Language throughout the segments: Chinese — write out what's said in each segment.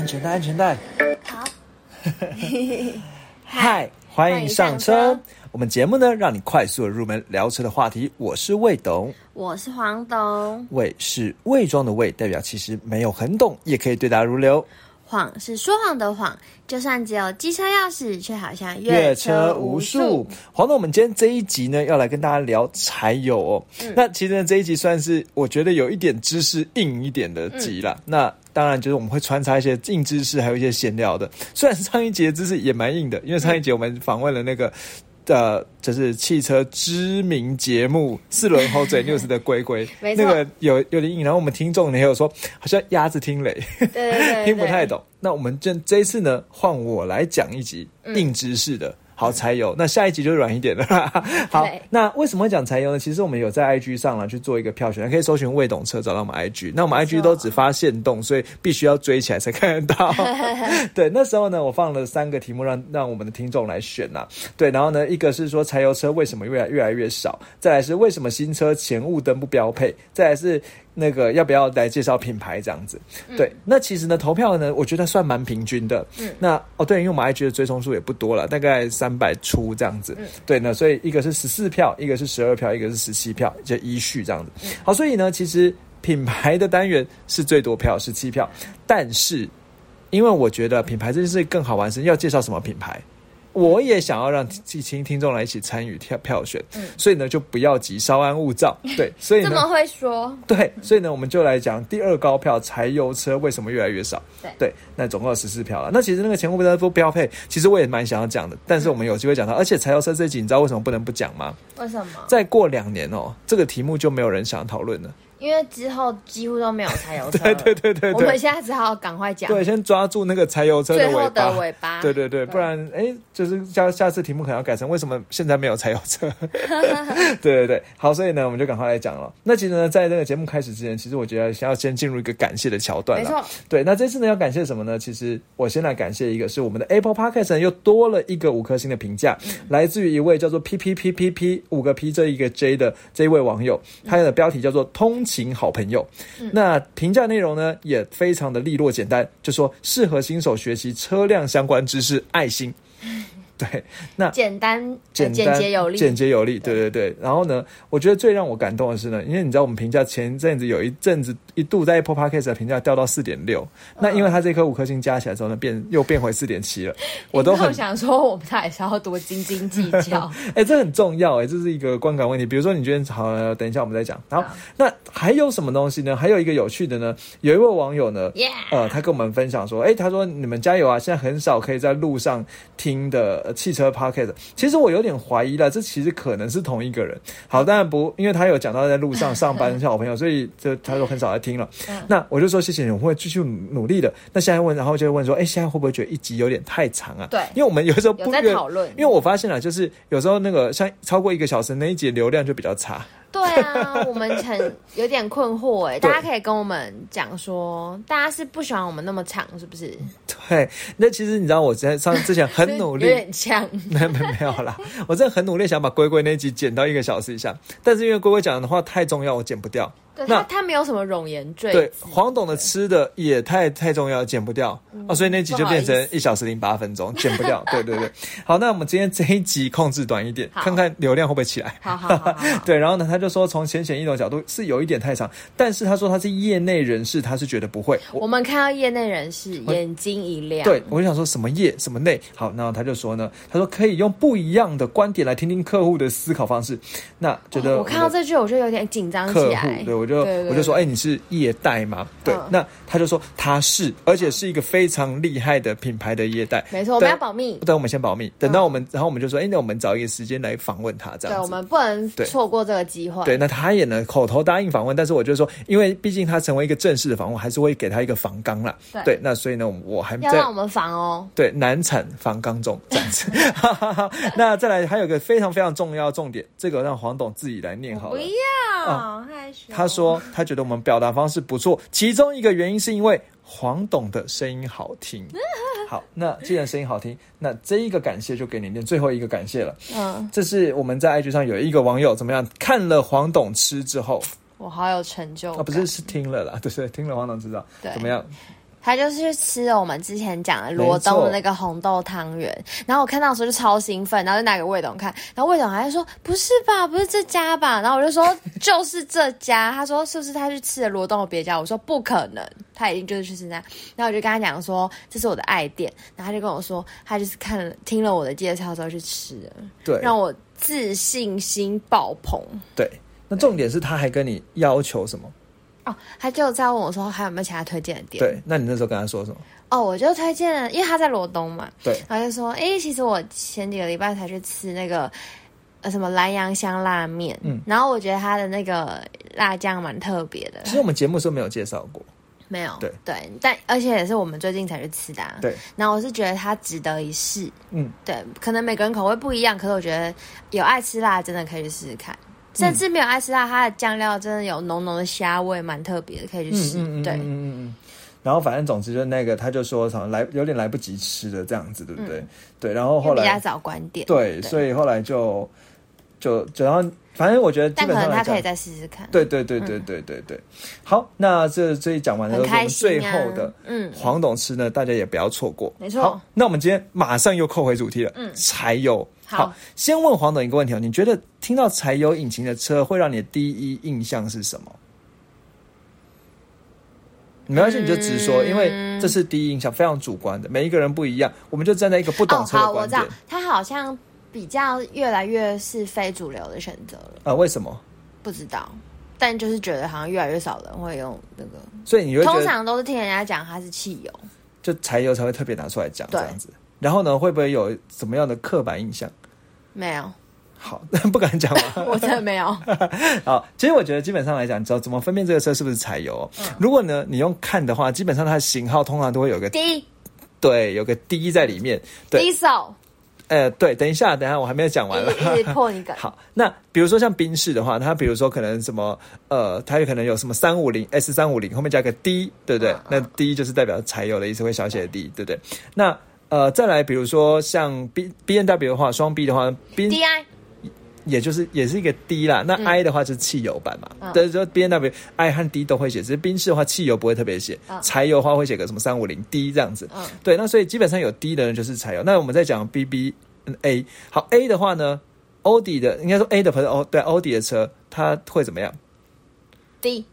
安全带，安全带。好，嗨，欢迎上车。我们节目呢，让你快速的入门聊车的话题。我是魏董，我是黄董。魏是伪装的魏，代表其实没有很懂，也可以对答如流。谎是说谎的谎，就算只有机车钥匙，却好像越车无数。黄董，我们今天这一集呢，要来跟大家聊柴油哦。那其实呢，这一集算是我觉得有一点知识硬一点的集了。那当然就是我们会穿插一些硬知识，还有一些闲聊的。虽然上一节的知识也蛮硬的，因为上一节我们访问了那个。的，就是汽车知名节目《四轮后嘴 news》的龟龟，那个有有点硬。然后我们听众也有说，好像鸭子听雷，听不太懂。那我们这这一次呢，换我来讲一集硬知识的。好，柴油。那下一集就软一点了。好，那为什么会讲柴油呢？其实我们有在 IG 上了去做一个票选，可以搜寻“未懂车”找到我们 IG。那我们 IG 都只发现动，所以必须要追起来才看得到。对，那时候呢，我放了三个题目让让我们的听众来选呐。对，然后呢，一个是说柴油车为什么越来越来越少？再来是为什么新车前雾灯不标配？再来是。那个要不要来介绍品牌这样子？对，那其实呢，投票呢，我觉得算蛮平均的。嗯，那哦，对，因为我们 IG 的追踪数也不多了，大概三百出这样子。嗯，对呢，所以一个是十四票，一个是十二票，一个是十七票，就依序这样子。好，所以呢，其实品牌的单元是最多票，十七票。但是，因为我觉得品牌这件事更好玩，是要介绍什么品牌。我也想要让听听众来一起参与票票选，所以呢就不要急，稍安勿躁。对，所以这么会说，对，所以呢我们就来讲第二高票柴油车为什么越来越少。对，对，那总共有十四票了。那其实那个前后不不标配，其实我也蛮想要讲的，但是我们有机会讲到，而且柴油车这集你知道为什么不能不讲吗？为什么？再过两年哦，这个题目就没有人想讨论了。因为之后几乎都没有柴油车，对对对对，我们现在只好赶快讲。对，先抓住那个柴油车最后的尾巴。对对对，不然哎，就是下下次题目可能要改成为什么现在没有柴油车？对对对，好，所以呢，我们就赶快来讲了。那其实呢，在这个节目开始之前，其实我觉得先要先进入一个感谢的桥段。没错，对，那这次呢要感谢什么呢？其实我先来感谢一个是我们的 Apple Podcast 又多了一个五颗星的评价，来自于一位叫做 P P P P P 五个 P 这一个 J 的这一位网友，他的标题叫做“通勤好朋友”。那评价内容呢也非常的利落简单，就说适合新手学习车辆相关知识，爱心。对，那简单、简洁有力、简洁有力，对对对。然后呢，我觉得最让我感动的是呢，因为你知道我们评价前一阵子有一阵子一度在 Apple Podcast 的评价掉到四点六，那因为它这颗五颗星加起来之后呢，变又变回四点七了。我都很想说，我们还是要多斤斤计较。哎，这很重要哎，这是一个观感问题。比如说，你觉得好，等一下我们再讲。好，那还有什么东西呢？还有一个有趣的呢，有一位网友呢，呃，他跟我们分享说，哎，他说你们加油啊！现在很少可以在路上听的。汽车 Pocket，其实我有点怀疑了，这其实可能是同一个人。好，当然不，因为他有讲到在路上 上班小朋友，所以就他说很少来听了。那我就说谢谢你，我会继续努力的。那现在问，然后就会问说，哎，现在会不会觉得一集有点太长啊？对，因为我们有时候不在讨论，因为我发现了，就是有时候那个像超过一个小时那一集流量就比较差。对啊，我们很有点困惑哎，大家可以跟我们讲说，大家是不喜欢我们那么长，是不是？对，那其实你知道，我在上之前很努力，有点呛，没没没有啦，我真的很努力想把龟龟那集剪到一个小时以下，但是因为龟龟讲的话太重要，我剪不掉。那他没有什么容颜赘。对，黄董的吃的也太太重要，减不掉哦，所以那集就变成一小时零八分钟，减不掉。对对对，好，那我们今天这一集控制短一点，看看流量会不会起来。好好 对，然后呢，他就说从浅显易懂角度是有一点太长，但是他说他是业内人士，他是觉得不会。我们看到业内人士眼睛一亮。对，我就想说什么业什么内。好，然后他就说呢，他说可以用不一样的观点来听听客户的思考方式。那觉得我看到这句，我就有点紧张起来。对，我就我就说，哎。你是业代吗？对，那他就说他是，而且是一个非常厉害的品牌的业代。没错，我们要保密。等我们先保密，等到我们，然后我们就说，哎，那我们找一个时间来访问他，这样。对，我们不能错过这个机会。对，那他也能口头答应访问，但是我就说，因为毕竟他成为一个正式的访问，还是会给他一个访纲啦。对，那所以呢，我还要让我们防哦。对，难产访纲中这样子。那再来，还有一个非常非常重要重点，这个让黄董自己来念好了。不要，他说他觉得我们表达方式不。错，其中一个原因是因为黄董的声音好听。好，那既然声音好听，那这一个感谢就给你念最后一个感谢了。嗯，这是我们在 IG 上有一个网友怎么样看了黄董吃之后，我好有成就啊！不是，是听了啦，对对，听了黄董知道怎么样？他就是去吃了我们之前讲的罗东的那个红豆汤圆，然后我看到的时候就超兴奋，然后就拿给魏董看，然后魏董还说不是吧，不是这家吧，然后我就说就是这家，他说是不是他去吃了罗东的别家？我说不可能，他一定就是去吃那，然后我就跟他讲说这是我的爱店，然后他就跟我说他就是看了听了我的介绍之后去吃了，对，让我自信心爆棚。对，那重点是他还跟你要求什么？哦，他就在问我说还有没有其他推荐的店？对，那你那时候跟他说什么？哦，我就推荐了，因为他在罗东嘛。对，然后就说，哎，其实我前几个礼拜才去吃那个呃什么南洋香辣面，嗯，然后我觉得他的那个辣酱蛮特别的。其实我们节目时候没有介绍过，没有，对对，但而且也是我们最近才去吃的。对，然后我是觉得它值得一试，嗯，对，可能每个人口味不一样，可是我觉得有爱吃辣真的可以去试试看。甚至没有爱吃辣，它的酱料真的有浓浓的虾味，蛮特别的，可以去试。对，嗯嗯嗯。然后反正总之就那个，他就说好像来有点来不及吃的这样子，对不对？对，然后后来比较早关店，对，所以后来就就就然后反正我觉得，但可能他可以再试试看。对对对对对对对。好，那这这一讲完了，我们最后的嗯黄董吃呢，大家也不要错过。没错。好，那我们今天马上又扣回主题了，嗯，柴油。好，先问黄董一个问题哦，你觉得听到柴油引擎的车会让你的第一印象是什么？没关系，你就直说，因为这是第一印象，非常主观的，每一个人不一样，我们就站在一个不懂车的观点。他好像比较越来越是非主流的选择了。啊？为什么？不知道，但就是觉得好像越来越少人会用那个，所以你通常都是听人家讲它是汽油，就柴油才会特别拿出来讲这样子。然后呢，会不会有什么样的刻板印象？没有，好，不敢讲吗？我真的没有。好，其实我觉得基本上来讲，你知道怎么分辨这个车是不是柴油？如果呢，你用看的话，基本上它的型号通常都会有个 D，对，有个 D 在里面。D 手，呃，对，等一下，等一下，我还没有讲完了，破一个。好，那比如说像宾士的话，它比如说可能什么，呃，它有可能有什么三五零 S 三五零后面加个 D，对不对？那 D 就是代表柴油的意思，会小写的 D，对不对？那呃，再来，比如说像 B B N W 的话，双 B 的话，B D I 也就是也是一个 D 啦。那 I 的话是汽油版嘛？对，说 B N W I 和 D 都会写，只是宾士的话汽油不会特别写，柴油的话会写个什么三五零 D 这样子。对，那所以基本上有 D 的人就是柴油。那我们再讲 B B A，好 A 的话呢，欧迪的应该说 A 的朋友哦，对，欧迪的车它会怎么样？D。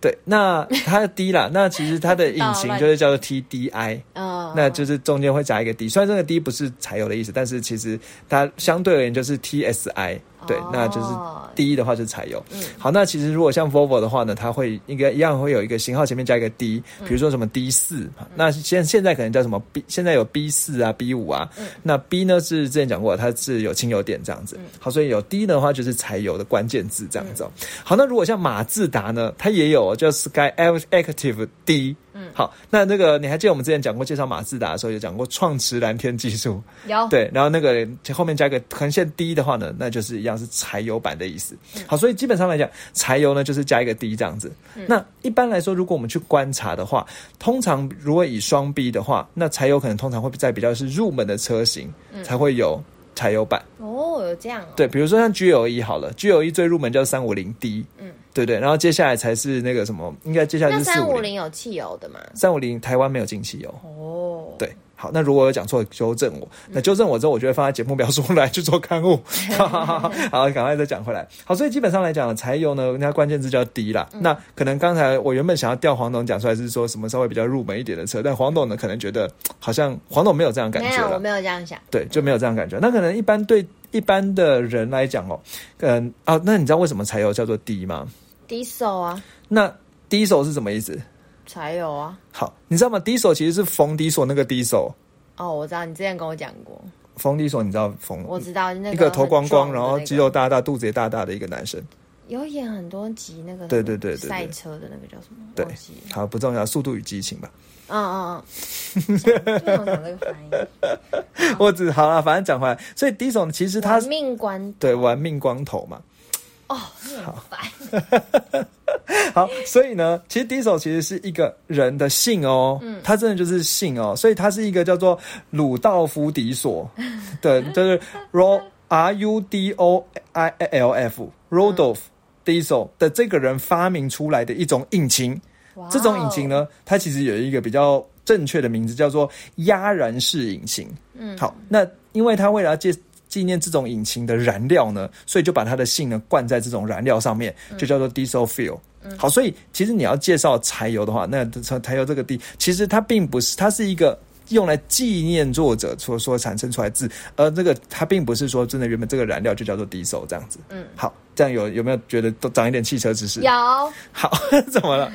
对，那它的 D 啦，那其实它的引擎就是叫做 TDI，嗯，那就是中间会加一个 D，虽然这个 D 不是柴油的意思，但是其实它相对而言就是 TSI。对，那就是第一的话就是柴油。嗯，好，那其实如果像 Volvo 的话呢，它会应该一样会有一个型号前面加一个 D，比如说什么 D 四，那现现在可能叫什么 B，现在有 B 四啊 B 五啊。那 B 呢是之前讲过，它是有轻油电这样子。好，所以有 D 的话就是柴油的关键字这样子。好，那如果像马自达呢，它也有叫 Sky Active D。嗯，好，那那个你还记得我们之前讲过介绍马自达的时候，有讲过创驰蓝天技术，有对，然后那个后面加个横线 D 的话呢，那就是一样是柴油版的意思。好，所以基本上来讲，柴油呢就是加一个 D 这样子。那一般来说，如果我们去观察的话，通常如果以双 B 的话，那柴油可能通常会在比较是入门的车型才会有柴油版。哦，有这样。对，比如说像 G L E 好了，G L E 最入门叫三五零 D。嗯。对对，然后接下来才是那个什么，应该接下来是三五零有汽油的嘛？三五零台湾没有进汽油哦。对，好，那如果有讲错，纠正我。那纠正我之后，我就会放在节目表出来去做刊物。好，赶快再讲回来。好，所以基本上来讲，柴油呢，人家关键字叫低啦。那可能刚才我原本想要调黄董讲出来是说什么稍微比较入门一点的车，但黄董呢可能觉得好像黄董没有这样感觉。没有，我没有这样想。对，就没有这样感觉。那可能一般对一般的人来讲哦，嗯啊，那你知道为什么柴油叫做低吗？低手啊，那低手是什么意思？才有啊。好，你知道吗？低手其实是冯迪索那个低手。哦，我知道，你之前跟我讲过。冯迪索，你知道冯？我知道，那一个头光光，然后肌肉大大，肚子也大大的一个男生。有演很多集那个，对对对对，赛车的那个叫什么？对，好不重要，《速度与激情》吧。嗯嗯嗯。讲这个翻译。我只好了，反正讲回来，所以低手其实他命关对玩命光头嘛。哦，好烦。好，所以呢，其实第一首其实是一个人的姓哦，嗯，他真的就是姓哦，所以他是一个叫做鲁道夫·迪索 的，就是 R R U D O I L F Rodolf Diesel 的这个人发明出来的一种引擎。这种引擎呢，它其实有一个比较正确的名字叫做压燃式引擎。嗯，好，那因为它为了要纪纪念这种引擎的燃料呢，所以就把它的性呢灌在这种燃料上面，就叫做 diesel fuel。好，所以其实你要介绍柴油的话，那柴油这个地，其实它并不是，它是一个。用来纪念作者所所产生出来字，而这个它并不是说真的原本这个燃料就叫做 diesel 这样子。嗯，好，这样有有没有觉得都长一点汽车知识？有。好，怎么了？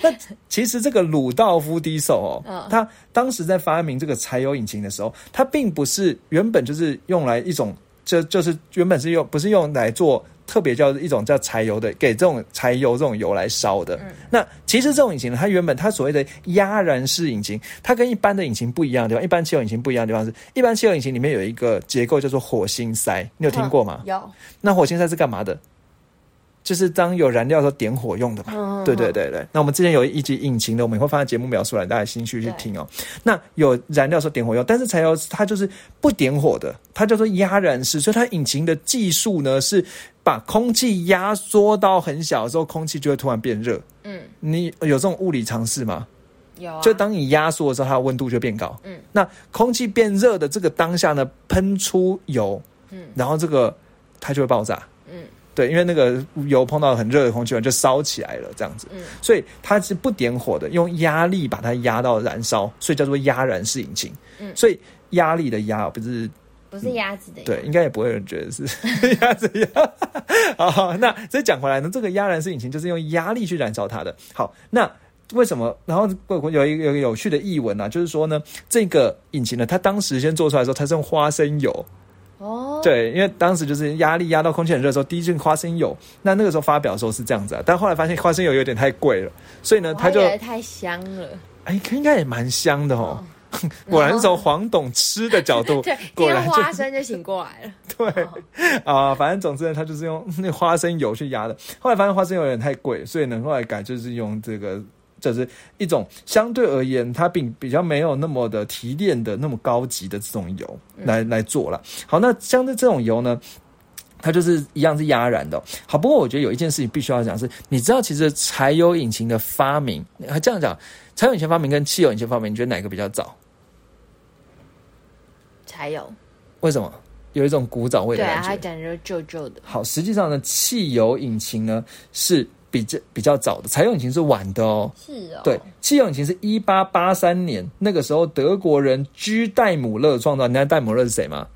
那其实这个鲁道夫 diesel 哦，他当时在发明这个柴油引擎的时候，他并不是原本就是用来一种，就就是原本是用不是用来做。特别叫一种叫柴油的，给这种柴油这种油来烧的。那其实这种引擎呢，它原本它所谓的压燃式引擎，它跟一般的引擎不一样的地方，一般汽油引擎不一样的地方是，一般汽油引擎里面有一个结构叫做火星塞，你有听过吗？有。那火星塞是干嘛的？就是当有燃料的时候点火用的嘛，对对对对。那我们之前有一集引擎的，我们会放在节目描述来，大家兴趣去听哦。那有燃料时候点火用，但是柴油它就是不点火的，它叫做压燃式，所以它引擎的技术呢是把空气压缩到很小的时候，空气就会突然变热。嗯，你有这种物理常识吗？有。就当你压缩的时候，它的温度就变高。嗯，那空气变热的这个当下呢，喷出油，嗯，然后这个它就会爆炸。对，因为那个油碰到很热的空气，就烧起来了，这样子。嗯，所以它是不点火的，用压力把它压到燃烧，所以叫做压燃式引擎。嗯，所以压力的压不是不是鸭子的，对，应该也不会有人觉得是 鸭子压。好，那再讲回来呢，这个压燃式引擎就是用压力去燃烧它的。好，那为什么？然后有一个有有趣的译文啊，就是说呢，这个引擎呢，它当时先做出来的时候，它是用花生油。哦，对，因为当时就是压力压到空气很热的时候，第一件花生油。那那个时候发表的时候是这样子啊，但后来发现花生油有点太贵了，所以呢，它就太香了。哎，应该也蛮香的哦。果然是从黄董吃的角度，对，果然花生就醒过来了。对啊，反正总之呢，他就是用那花生油去压的。后来发现花生油有点太贵，所以呢，后来改就是用这个。这是一种相对而言，它并比较没有那么的提炼的那么高级的这种油来来做了。好，那相对这种油呢，它就是一样是压燃的。好，不过我觉得有一件事情必须要讲是，你知道其实柴油引擎的发明，这样讲，柴油引擎发明跟汽油引擎发明，你觉得哪个比较早？柴油？为什么？有一种古早味的感觉，它感觉旧旧的。好，实际上呢，汽油引擎呢是。比较比较早的柴油引擎是晚的哦，是哦，对，汽油引擎是一八八三年，那个时候德国人居戴姆勒创造。你知道戴姆勒是谁吗？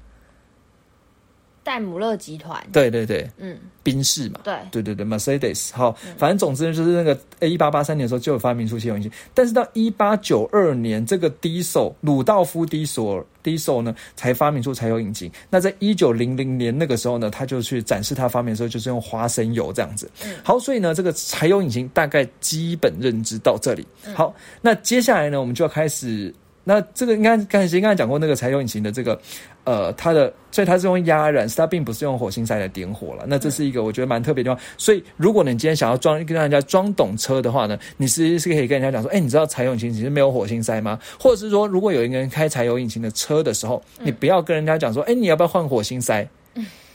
戴姆勒集团，对对对，嗯，宾士嘛，对。对对对，Mercedes，好，反正总之就是那个一八八三年的时候就有发明出汽油引擎，但是到一八九二年，这个 Diesel 鲁道夫 Diesel Diesel 呢才发明出柴油引擎。那在一九零零年那个时候呢，他就去展示他发明的时候，就是用花生油这样子。好，所以呢，这个柴油引擎大概基本认知到这里。好，那接下来呢，我们就要开始。那这个应该刚才先刚才讲过那个柴油引擎的这个，呃，它的所以它是用压燃，它并不是用火星塞来点火了。那这是一个我觉得蛮特别的地方。所以如果你今天想要装跟人家装懂车的话呢，你是是可以跟人家讲说，哎，你知道柴油引擎其实没有火星塞吗？或者是说，如果有一个人开柴油引擎的车的时候，你不要跟人家讲说，哎，你要不要换火星塞？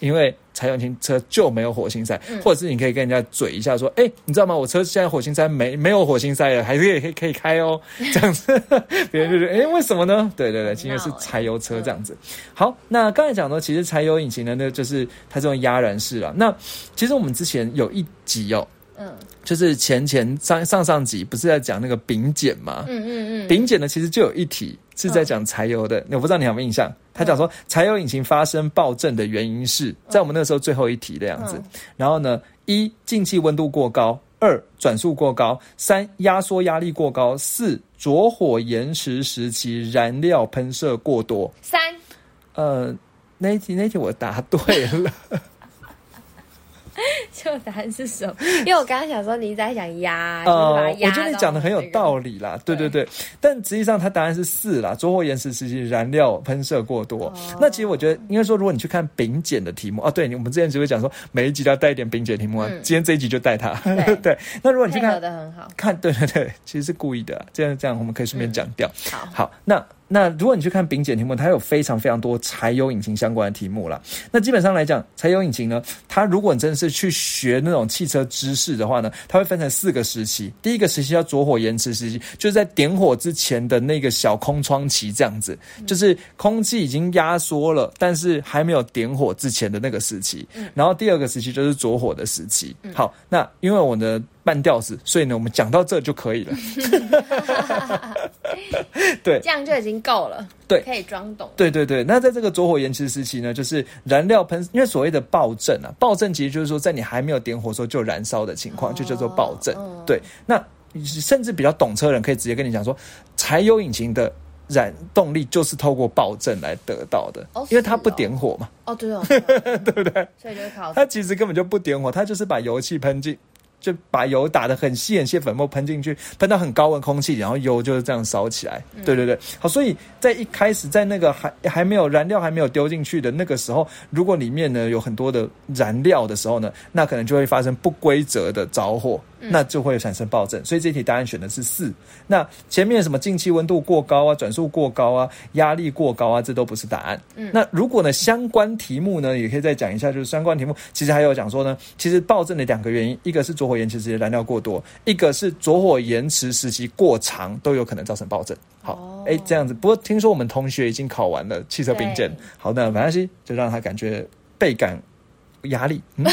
因为柴油型车就没有火星塞，或者是你可以跟人家嘴一下说：“哎，你知道吗？我车现在火星塞没没有火星塞了，还是可以可以开哦。”这样子，别人就觉得：“哎，为什么呢？”对对对，因为是柴油车这样子。好，那刚才讲的其实柴油引擎呢，那就是它这种压燃式了。那其实我们之前有一集哦。嗯，就是前前上上上集不是在讲那个丙碱吗？嗯嗯嗯，丙碱呢其实就有一题是在讲柴油的，我不知道你有没有印象？他讲说柴油引擎发生爆震的原因是在我们那个时候最后一题的样子。然后呢，一进气温度过高，二转速过高，三压缩压力过高，四着火延迟时期燃料喷射过多。三，呃，那题那题我答对了。就答案是什么？因为我刚刚想说你在想压，呃，我觉得你讲的很有道理啦，对对对。但实际上，它答案是四啦，着火延时时期燃料喷射过多。那其实我觉得，应该说，如果你去看丙检的题目啊，对，我们之前只会讲说每一集都要带一点丙检题目啊，今天这一集就带它。对，那如果你去看，的很好，看，对对对，其实是故意的，这样这样我们可以顺便讲掉。好，好，那。那如果你去看丙检题目，它有非常非常多柴油引擎相关的题目啦。那基本上来讲，柴油引擎呢，它如果你真的是去学那种汽车知识的话呢，它会分成四个时期。第一个时期叫着火延迟时期，就是在点火之前的那个小空窗期，这样子，就是空气已经压缩了，但是还没有点火之前的那个时期。然后第二个时期就是着火的时期。好，那因为我的。半吊子，所以呢，我们讲到这就可以了。对，这样就已经够了。对，可以装懂。对对对，那在这个着火延迟时期呢，就是燃料喷，因为所谓的爆震啊，爆震其实就是说在你还没有点火时候就燃烧的情况，就叫做爆震。对，那甚至比较懂车人可以直接跟你讲说，柴油引擎的燃动力就是透过爆震来得到的，因为它不点火嘛。哦，对哦，对不对？所以就靠它其实根本就不点火，它就是把油气喷进。就把油打的很细很细，粉末喷进去，喷到很高温空气，然后油就是这样烧起来。对对对，好，所以在一开始在那个还还没有燃料还没有丢进去的那个时候，如果里面呢有很多的燃料的时候呢，那可能就会发生不规则的着火。那就会产生暴震，所以这题答案选的是四。那前面什么进气温度过高啊、转速过高啊、压力过高啊，这都不是答案。嗯，那如果呢相关题目呢，也可以再讲一下，就是相关题目其实还有讲说呢，其实暴震的两个原因，一个是着火延迟时间燃料过多，一个是着火延迟时期过长，都有可能造成暴震。好，哎，这样子。不过听说我们同学已经考完了汽车兵检，好，那没关系，就让他感觉倍感。压力，嗯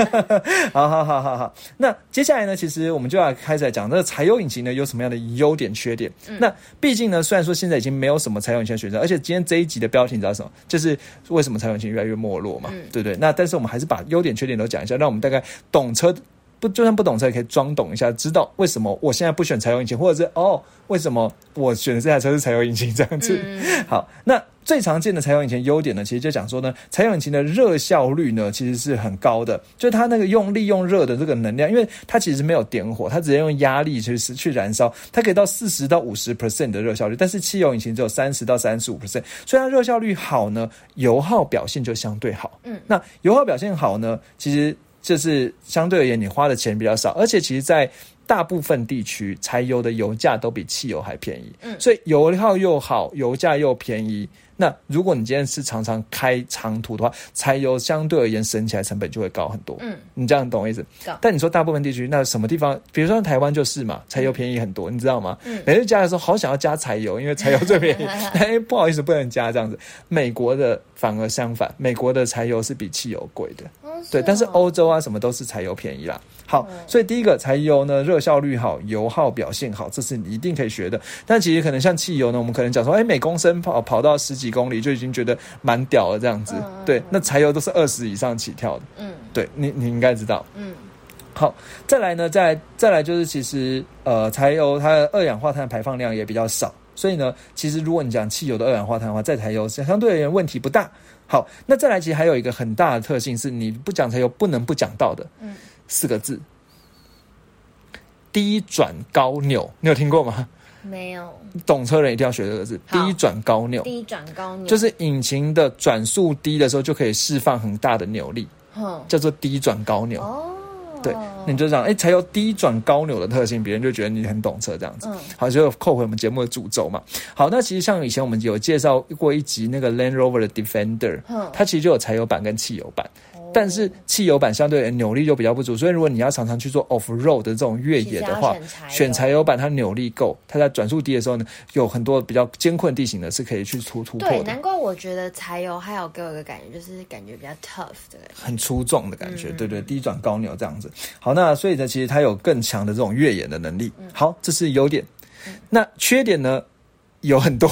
好好好好好。那接下来呢？其实我们就要开始来讲，那个柴油引擎呢有什么样的优点、缺点？那毕竟呢，虽然说现在已经没有什么柴油引擎选择，而且今天这一集的标题你知道什么？就是为什么柴油引擎越来越没落嘛，对不对？那但是我们还是把优点、缺点都讲一下，让我们大概懂车不，就算不懂车也可以装懂一下，知道为什么我现在不选柴油引擎，或者是哦，为什么我选的这台车是柴油引擎这样子？好，那。最常见的柴油引擎优点呢，其实就讲说呢，柴油引擎的热效率呢，其实是很高的。就是它那个用利用热的这个能量，因为它其实没有点火，它直接用压力去去燃烧，它可以到四十到五十 percent 的热效率。但是汽油引擎只有三十到三十五 percent，所以它热效率好呢，油耗表现就相对好。嗯，那油耗表现好呢，其实就是相对而言你花的钱比较少，而且其实在大部分地区柴油的油价都比汽油还便宜。嗯，所以油耗又好，油价又便宜。那如果你今天是常常开长途的话，柴油相对而言省起来成本就会高很多。嗯，你这样懂我意思？但你说大部分地区，那什么地方？比如说台湾就是嘛，柴油便宜很多，你知道吗？嗯，每次加的时候好想要加柴油，因为柴油最便宜。哎，不好意思，不能加这样子。美国的反而相反，美国的柴油是比汽油贵的。对，但是欧洲啊什么都是柴油便宜啦。好，所以第一个柴油呢，热效率好，油耗表现好，这是你一定可以学的。但其实可能像汽油呢，我们可能讲说，哎，每公升跑跑到十几公里就已经觉得蛮屌了这样子。对，那柴油都是二十以上起跳的。嗯，对你你应该知道。嗯，好，再来呢，再再来就是其实呃，柴油它的二氧化碳排放量也比较少，所以呢，其实如果你讲汽油的二氧化碳的话，在柴油相对而言问题不大。好，那再来其实还有一个很大的特性是，你不讲才有不能不讲到的。嗯。四个字，低转高扭，你有听过吗？没有。懂车人一定要学这个字，低转高扭。低转高扭就是引擎的转速低的时候，就可以释放很大的扭力，叫做低转高扭。哦。对，你就讲，哎，才有低转高扭的特性，别人就觉得你很懂车这样子。好，就扣回我们节目的主轴嘛。好，那其实像以前我们有介绍过一集那个 Land Rover 的 Defender，它其实就有柴油版跟汽油版。但是汽油版相对扭力就比较不足，所以如果你要常常去做 off road 的这种越野的话，选柴油版它扭力够，它在转速低的时候呢，有很多比较艰困地形呢是可以去突突破的。对，难怪我觉得柴油还有给我一个感觉，就是感觉比较 tough 的，很粗壮的感觉。对对，低转高扭这样子。好，那所以呢，其实它有更强的这种越野的能力。好，这是优点。那缺点呢？有很多，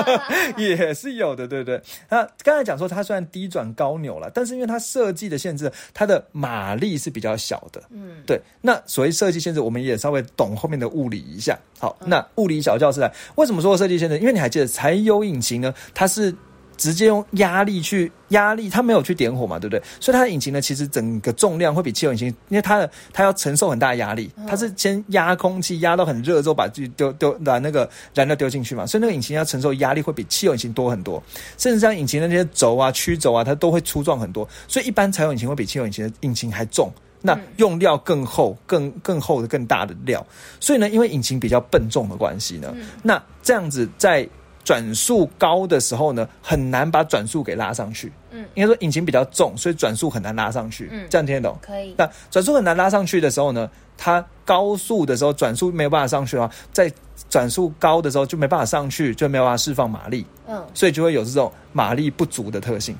也是有的，对不对？那刚才讲说它虽然低转高扭了，但是因为它设计的限制，它的马力是比较小的。嗯，对。那所谓设计限制，我们也稍微懂后面的物理一下。好，那物理小教室来，为什么说设计限制？因为你还记得柴油引擎呢，它是。直接用压力去压力，它没有去点火嘛，对不对？所以它的引擎呢，其实整个重量会比汽油引擎，因为它的它要承受很大压力，它是先压空气压到很热之后，把自丢丢把那个燃料丢进去嘛，所以那个引擎要承受压力会比汽油引擎多很多，甚至像引擎的那些轴啊、曲轴啊，它都会粗壮很多，所以一般柴油引擎会比汽油引擎的引擎还重，那用料更厚、更更厚的、更大的料，所以呢，因为引擎比较笨重的关系呢，那这样子在。转速高的时候呢，很难把转速给拉上去。嗯，应该说引擎比较重，所以转速很难拉上去。嗯，这样听得懂？可以。那转速很难拉上去的时候呢，它高速的时候转速没有办法上去的话，在转速高的时候就没办法上去，就没有办法释放马力。嗯，所以就会有这种马力不足的特性。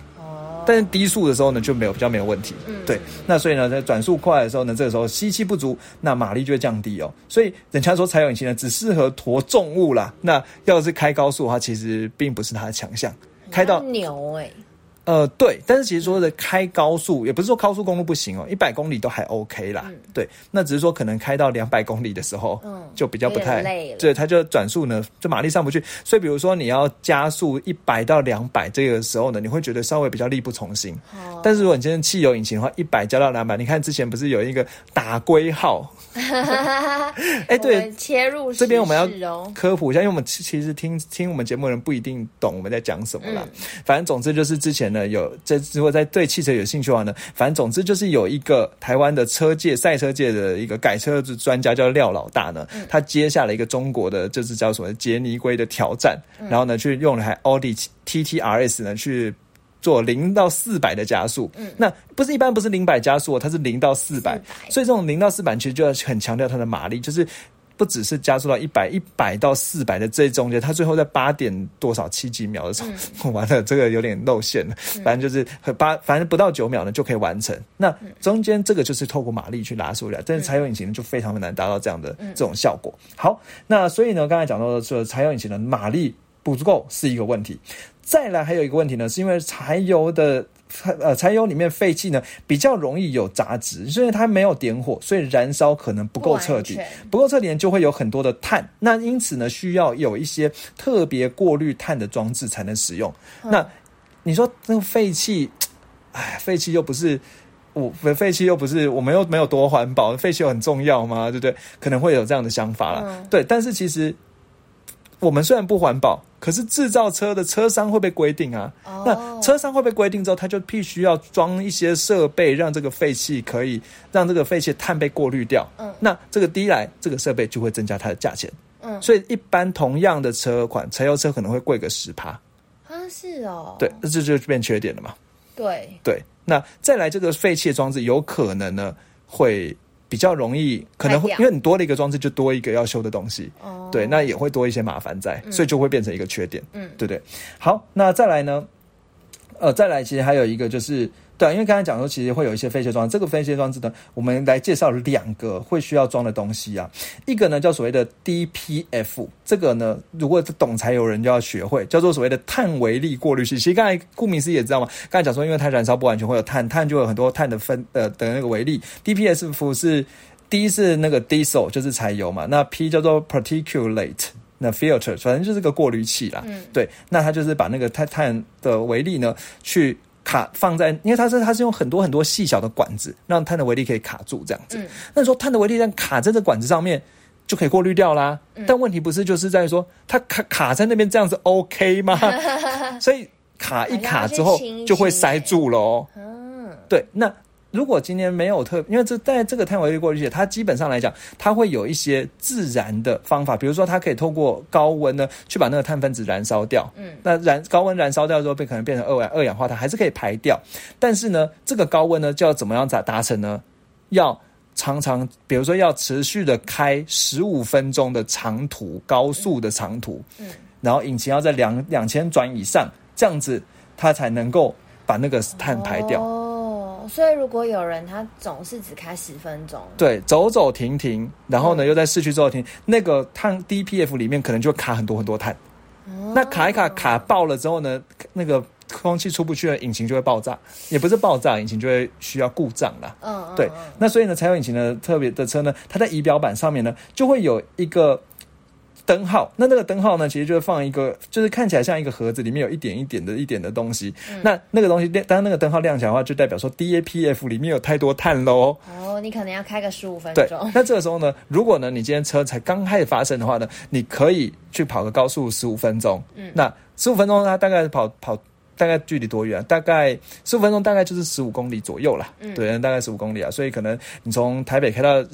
但是低速的时候呢，就没有比较没有问题。嗯，对。那所以呢，在转速快的时候呢，这个时候吸气不足，那马力就会降低哦。所以人家说柴油引擎呢，只适合驮重物啦。那要是开高速的话，其实并不是它的强项。开到牛哎。呃，对，但是其实说的开高速，也不是说高速公路不行哦，一百公里都还 OK 啦。对，那只是说可能开到两百公里的时候，嗯，就比较不太累对，它就转速呢，就马力上不去。所以比如说你要加速一百到两百这个时候呢，你会觉得稍微比较力不从心。哦。但是如果你今天汽油引擎的话，一百加到两百，你看之前不是有一个打龟号？哎，对，切入这边我们要科普一下，因为我们其实听听我们节目的人不一定懂我们在讲什么啦。反正总之就是之前。呢，有这如果在对汽车有兴趣的话呢，反正总之就是有一个台湾的车界赛车界的一个改车的专家叫廖老大呢，他接下了一个中国的，就是叫什么杰尼龟的挑战，然后呢去用了台奥迪 T T R S 呢去做零到四百的加速，嗯，那不是一般不是零百加速，它是零到四百，所以这种零到四百其实就要很强调它的马力，就是。不只是加速到一百一百到四百的这中间，它最后在八点多少七几秒的时候，完了这个有点露馅了。反正就是八，反正不到九秒呢就可以完成。那中间这个就是透过马力去拉出来，但是柴油引擎就非常的难达到这样的这种效果。好，那所以呢，刚才讲到的说柴油引擎的马力不足够是一个问题。再来还有一个问题呢，是因为柴油的。呃，柴油里面废气呢比较容易有杂质，因为它没有点火，所以燃烧可能不够彻底，不够彻底就会有很多的碳。那因此呢，需要有一些特别过滤碳的装置才能使用。那你说那个废气，哎，废气又不是我废气又不是我们又没有多环保，废气又很重要吗？对不对？可能会有这样的想法了。对，但是其实。我们虽然不环保，可是制造车的车商会被规定啊。那车商会被规定之后，他就必须要装一些设备，让这个废气可以让这个废气碳被过滤掉。嗯，那这个第一来，这个设备就会增加它的价钱。嗯，所以一般同样的车款，柴油车可能会贵个十趴。啊，是哦。对，那这就变缺点了嘛。对对，那再来这个废气装置，有可能呢会。比较容易，可能会因为你多了一个装置，就多一个要修的东西，对，那也会多一些麻烦在，所以就会变成一个缺点，嗯，对不对？好，那再来呢？呃，再来，其实还有一个就是。对，因为刚才讲说，其实会有一些废气装置。这个废气装置呢，我们来介绍两个会需要装的东西啊。一个呢叫所谓的 DPF，这个呢，如果懂柴油人就要学会，叫做所谓的碳微粒过滤器。其实刚才顾名思义也知道嘛，刚才讲说，因为它燃烧不完全会有碳，碳就有很多碳的分呃的那个微粒。DPF 是 D 是那个 diesel 就是柴油嘛，那 P 叫做 particulate，那 filter 反正就是个过滤器啦。嗯，对，那它就是把那个碳碳的微粒呢去。卡放在，因为它是它是用很多很多细小的管子，让碳的微粒可以卡住这样子。那说碳的微粒在卡在这管子上面，就可以过滤掉啦。但问题不是就是在于说，它卡卡在那边这样子 OK 吗？所以卡一卡之后就会塞住了。嗯，对，那。如果今天没有特，因为这在这个碳微粒过滤器，它基本上来讲，它会有一些自然的方法，比如说它可以透过高温呢，去把那个碳分子燃烧掉。嗯，那燃高温燃烧掉之后，变可能变成二氧二氧化碳，还是可以排掉。但是呢，这个高温呢，就要怎么样达达成呢？要常常，比如说要持续的开十五分钟的长途高速的长途，嗯，然后引擎要在两两千转以上，这样子它才能够把那个碳排掉。所以，如果有人他总是只开十分钟，对，走走停停，然后呢又在市区走走停，那个碳 DPF 里面可能就卡很多很多碳。那卡一卡卡爆了之后呢，那个空气出不去了，引擎就会爆炸，也不是爆炸，引擎就会需要故障了。嗯，对。那所以呢，柴油引擎的特别的车呢，它在仪表板上面呢，就会有一个。灯号，那那个灯号呢？其实就是放一个，就是看起来像一个盒子，里面有一点一点的一点的东西。那那个东西亮，当那个灯号亮起来的话，就代表说 DAPF 里面有太多碳喽。哦，你可能要开个十五分钟。对，那这个时候呢，如果呢你今天车才刚开始发生的话呢，你可以去跑个高速十五分钟。嗯，那十五分钟它大概跑跑大概距离多远？大概十五分钟大概就是十五公里左右啦。嗯，对，大概十五公里啊，所以可能你从台北开到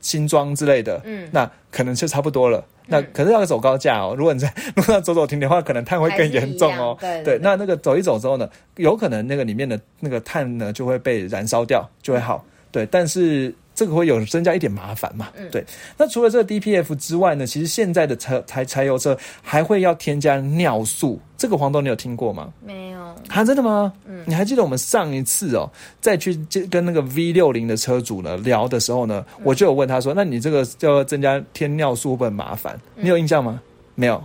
新庄之类的，嗯，那可能就差不多了。那可是要走高架哦。如果你在 路上走走停停的话，可能碳会更严重哦。对对，那那个走一走之后呢，有可能那个里面的那个碳呢就会被燃烧掉，就会好。对，但是。这个会有增加一点麻烦嘛？对。那除了这个 DPF 之外呢，其实现在的车柴柴油车还会要添加尿素。这个黄豆你有听过吗？没有。啊，真的吗？嗯。你还记得我们上一次哦，再去跟那个 V 六零的车主呢聊的时候呢，我就有问他说：“那你这个要增加添尿素会不会麻烦？你有印象吗？”没有。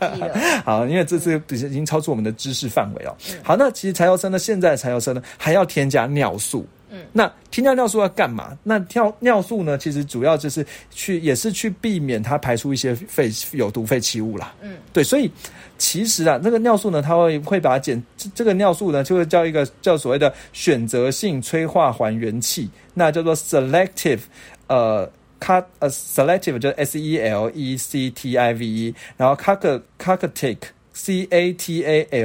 好，因为这次已经超出我们的知识范围了。好，那其实柴油车呢，现在的柴油车呢还要添加尿素。嗯，那添加尿素要干嘛？那尿尿素呢？其实主要就是去，也是去避免它排出一些废有毒废弃物啦。嗯，对，所以其实啊，那个尿素呢，它会会把它减，这个尿素呢，就会叫一个叫所谓的选择性催化还原器，那叫做 selective，呃，cat 呃 selective 就是 S E L E C T I V E，然后 catalytic。C A T Catalytic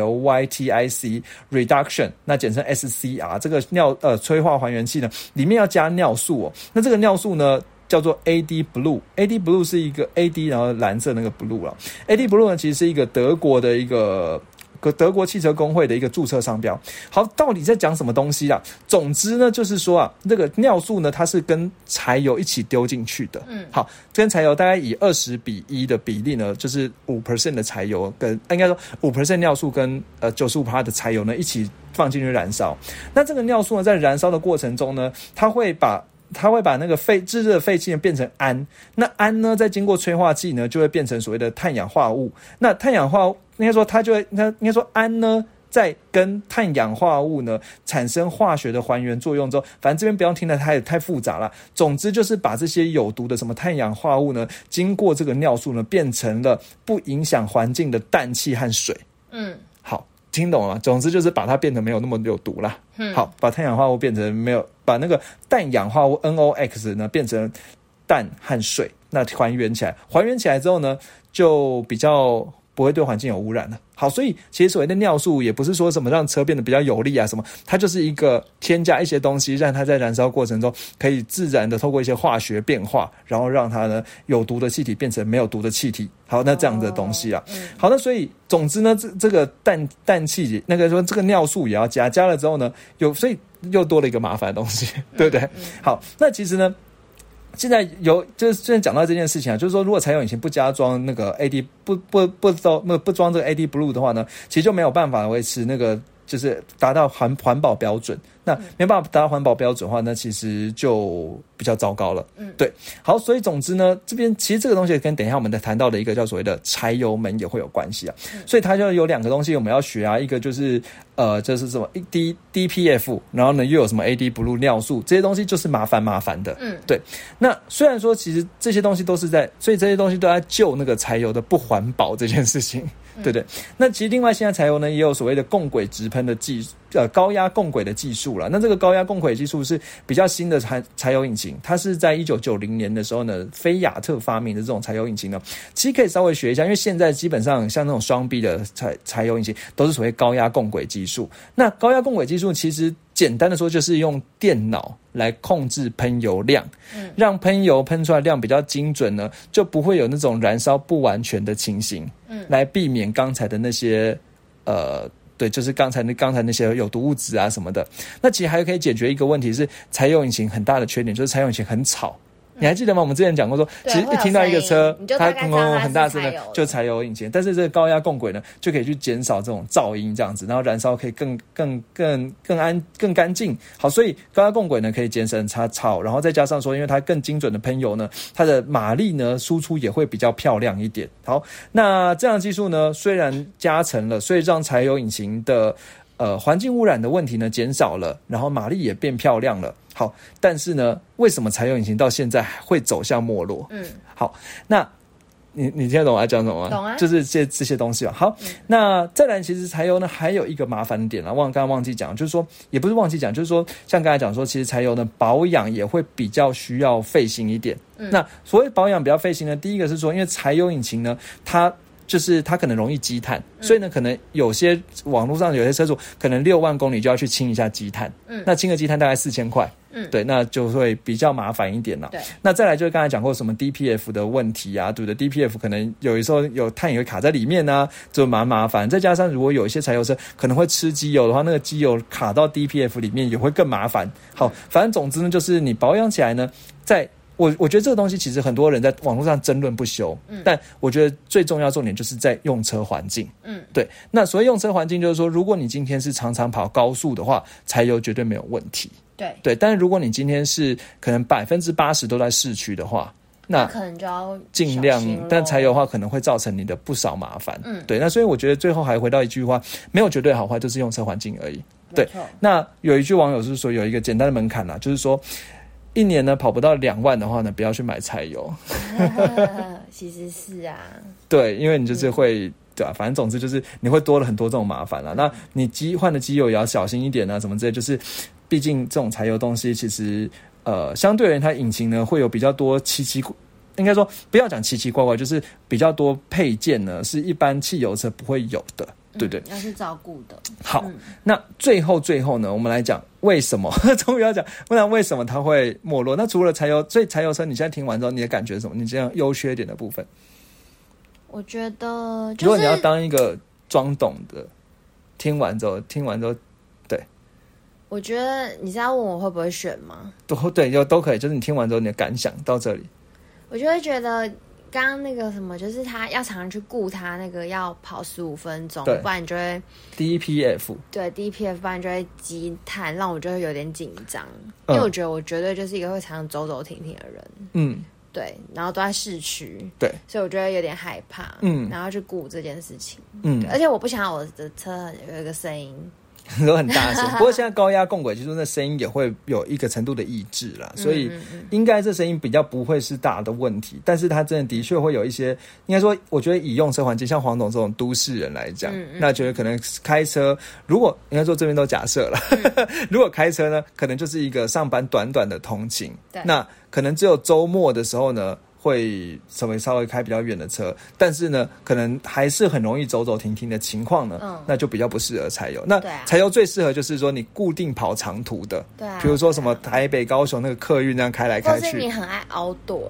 reduction，那简称 S C R，这个尿呃催化还原器呢，里面要加尿素哦。那这个尿素呢，叫做 A D blue，A D blue 是一个 A D，然后蓝色那个 blue 了。A D blue 呢，其实是一个德国的一个。个德国汽车工会的一个注册商标，好，到底在讲什么东西啊？总之呢，就是说啊，那个尿素呢，它是跟柴油一起丢进去的。嗯，好，跟柴油大概以二十比一的比例呢，就是五 percent 的柴油跟应该说五 percent 尿素跟呃九十五帕的柴油呢一起放进去燃烧。那这个尿素呢，在燃烧的过程中呢，它会把它会把那个废炙热的废气呢变成氨，那氨呢，在经过催化剂呢，就会变成所谓的碳氧化物。那碳氧化物应该说它就会，那应该说氨呢，在跟碳氧化物呢产生化学的还原作用之后，反正这边不用听得太太复杂了。总之就是把这些有毒的什么碳氧化物呢，经过这个尿素呢，变成了不影响环境的氮气和水。嗯。好听懂了，总之就是把它变得没有那么有毒了。嗯，好，把碳氧化物变成没有，把那个氮氧化物 NOx 呢变成氮和水，那还原起来，还原起来之后呢，就比较。不会对环境有污染的。好，所以其实所谓的尿素也不是说什么让车变得比较有力啊，什么，它就是一个添加一些东西，让它在燃烧过程中可以自然的透过一些化学变化，然后让它呢有毒的气体变成没有毒的气体。好，那这样的东西啊，好，那所以总之呢，这这个氮氮气那个说这个尿素也要加，加了之后呢，有所以又多了一个麻烦的东西，对不对？好，那其实呢。现在有就是现在讲到这件事情啊，就是说如果柴油引擎不加装那个 A D 不不不装不不装这个 A D Blue 的话呢，其实就没有办法维持那个就是达到环环保标准。那没办法达到环保标准的话，那其实就比较糟糕了。嗯，对。好，所以总之呢，这边其实这个东西跟等一下我们在谈到的一个叫所谓的柴油门也会有关系啊。所以它就有两个东西我们要学啊，一个就是呃，就是什么 D D P F，然后呢又有什么 A D Blue 尿素这些东西，就是麻烦麻烦的。嗯，对。那虽然说其实这些东西都是在，所以这些东西都在救那个柴油的不环保这件事情。对对，那其实另外现在柴油呢也有所谓的共轨直喷的技，呃高压共轨的技术了。那这个高压共轨技术是比较新的柴柴油引擎，它是在一九九零年的时候呢，菲亚特发明的这种柴油引擎呢，其实可以稍微学一下，因为现在基本上像那种双臂的柴柴油引擎都是所谓高压共轨技术。那高压共轨技术其实。简单的说，就是用电脑来控制喷油量，嗯，让喷油喷出来量比较精准呢，就不会有那种燃烧不完全的情形，嗯，来避免刚才的那些，呃，对，就是刚才那刚才那些有毒物质啊什么的。那其实还可以解决一个问题是，柴油引擎很大的缺点就是柴油引擎很吵。你还记得吗？我们之前讲过，说其实一听到一个车，它嗡嗡很大声的，就柴油引擎。但是这个高压共轨呢，就可以去减少这种噪音，这样子，然后燃烧可以更更更更安更干净。好，所以高压共轨呢可以节省它吵，然后再加上说，因为它更精准的喷油呢，它的马力呢输出也会比较漂亮一点。好，那这样技术呢虽然加成了，所以让柴油引擎的呃环境污染的问题呢减少了，然后马力也变漂亮了。好，但是呢，为什么柴油引擎到现在会走向没落？嗯，好，那你你听得懂我在讲什么吗？懂啊，就是这这些东西吧。好，那再来，其实柴油呢还有一个麻烦点啊，忘刚刚忘记讲，就是说也不是忘记讲，就是说像刚才讲说，其实柴油呢保养也会比较需要费心一点。那所谓保养比较费心呢，第一个是说，因为柴油引擎呢，它就是它可能容易积碳，所以呢，可能有些网络上有些车主可能六万公里就要去清一下积碳，嗯，那清个积碳大概四千块，嗯，对，那就会比较麻烦一点了。对，那再来就是刚才讲过什么 DPF 的问题啊，对不对？DPF 可能有时候有碳也会卡在里面呢，就蛮麻烦。再加上如果有一些柴油车可能会吃机油的话，那个机油卡到 DPF 里面也会更麻烦。好，反正总之呢，就是你保养起来呢，在我我觉得这个东西其实很多人在网络上争论不休，嗯，但我觉得最重要重点就是在用车环境，嗯，对。那所谓用车环境，就是说，如果你今天是常常跑高速的话，柴油绝对没有问题，对对。但是如果你今天是可能百分之八十都在市区的话，那可能就要尽量。但柴油的话可能会造成你的不少麻烦，嗯，对。那所以我觉得最后还回到一句话，没有绝对好坏，就是用车环境而已。对。那有一句网友是说有一个简单的门槛啊，就是说。一年呢跑不到两万的话呢，不要去买柴油。其实是啊，对，因为你就是会对吧？反正总之就是你会多了很多这种麻烦了。那你机换的机油也要小心一点啊，什么之类。就是毕竟这种柴油东西，其实呃，相对而言它引擎呢会有比较多奇奇，应该说不要讲奇奇怪怪，就是比较多配件呢是一般汽油车不会有的。对不对，要去照顾的。好，那最后最后呢，我们来讲为什么？终于要讲，不然为什么它会没落？那除了柴油，所以柴油车，你现在听完之后，你的感觉是什么？你这样优缺点的部分？我觉得，如果你要当一个装懂的，听完之后，听完之后，对，我觉得你是要问我会不会选吗？都对，就都可以。就是你听完之后，你的感想到这里，我就会觉得。刚刚那个什么，就是他要常常去顾他那个要跑十五分钟，不然你就会 DPF 对 DPF，不然就会积碳，让我就会有点紧张。因为我觉得我绝对就是一个会常常走走停停的人，嗯，对，然后都在市区，对，所以我觉得有点害怕，嗯，然后去顾这件事情，嗯，而且我不想要我的车有一个声音。都很大声，不过现在高压共轨其实那声音也会有一个程度的抑制啦，所以应该这声音比较不会是大的问题。但是它真的的确会有一些，应该说，我觉得以用车环境，像黄总这种都市人来讲，那觉得可能开车，如果应该说这边都假设了，如果开车呢，可能就是一个上班短短的通勤，那可能只有周末的时候呢。会稍微稍微开比较远的车，但是呢，可能还是很容易走走停停的情况呢，那就比较不适合柴油。那柴油最适合就是说你固定跑长途的，对，啊比如说什么台北、高雄那个客运那样开来开去。你很爱 outdoor，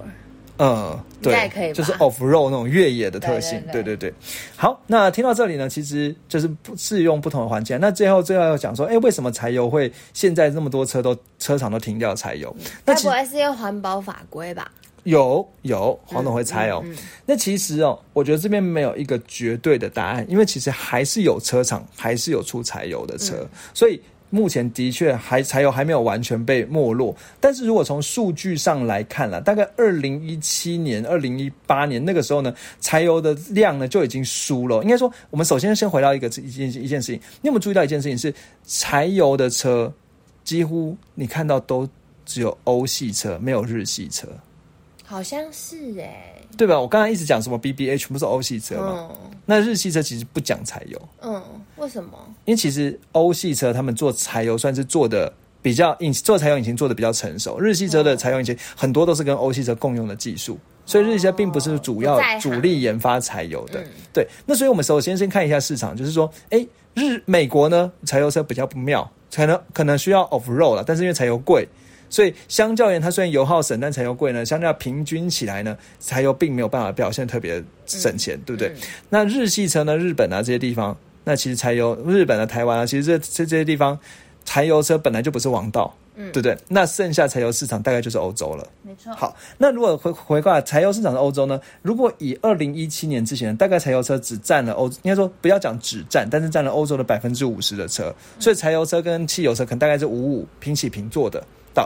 嗯，对，可以，就是 off road 那种越野的特性。对对对。好，那听到这里呢，其实就是不适用不同的环境。那最后最后要讲说，哎，为什么柴油会现在那么多车都车厂都停掉柴油？那不会是因为环保法规吧？有有，黄总会猜哦。那其实哦，我觉得这边没有一个绝对的答案，因为其实还是有车厂还是有出柴油的车，所以目前的确还柴油还没有完全被没落。但是如果从数据上来看了，大概二零一七年、二零一八年那个时候呢，柴油的量呢就已经输了。应该说，我们首先先回到一个一件一件事情，你有没有注意到一件事情是，柴油的车几乎你看到都只有欧系车，没有日系车。好像是哎，对吧？我刚刚一直讲什么 BBA 全部是欧系车嘛，那日系车其实不讲柴油。嗯，为什么？因为其实欧系车他们做柴油算是做的比较引做柴油引擎做的比较成熟，日系车的柴油引擎很多都是跟欧系车共用的技术，所以日系车并不是主要主力研发柴油的。对，那所以我们首先先看一下市场，就是说，哎，日美国呢柴油车比较不妙，可能可能需要 off road 了，但是因为柴油贵。所以，相较而言，它虽然油耗省，但柴油贵呢。相较平均起来呢，柴油并没有办法表现特别省钱，对不对？那日系车呢？日本啊这些地方，那其实柴油，日本的台湾啊，其实这这这些地方，柴油车本来就不是王道，嗯，对不对？那剩下柴油市场大概就是欧洲了，没错。好，那如果回回过来，柴油市场的欧洲呢？如果以二零一七年之前，大概柴油车只占了欧，应该说不要讲只占，但是占了欧洲的百分之五十的车，所以柴油车跟汽油车可能大概是五五平起平坐的。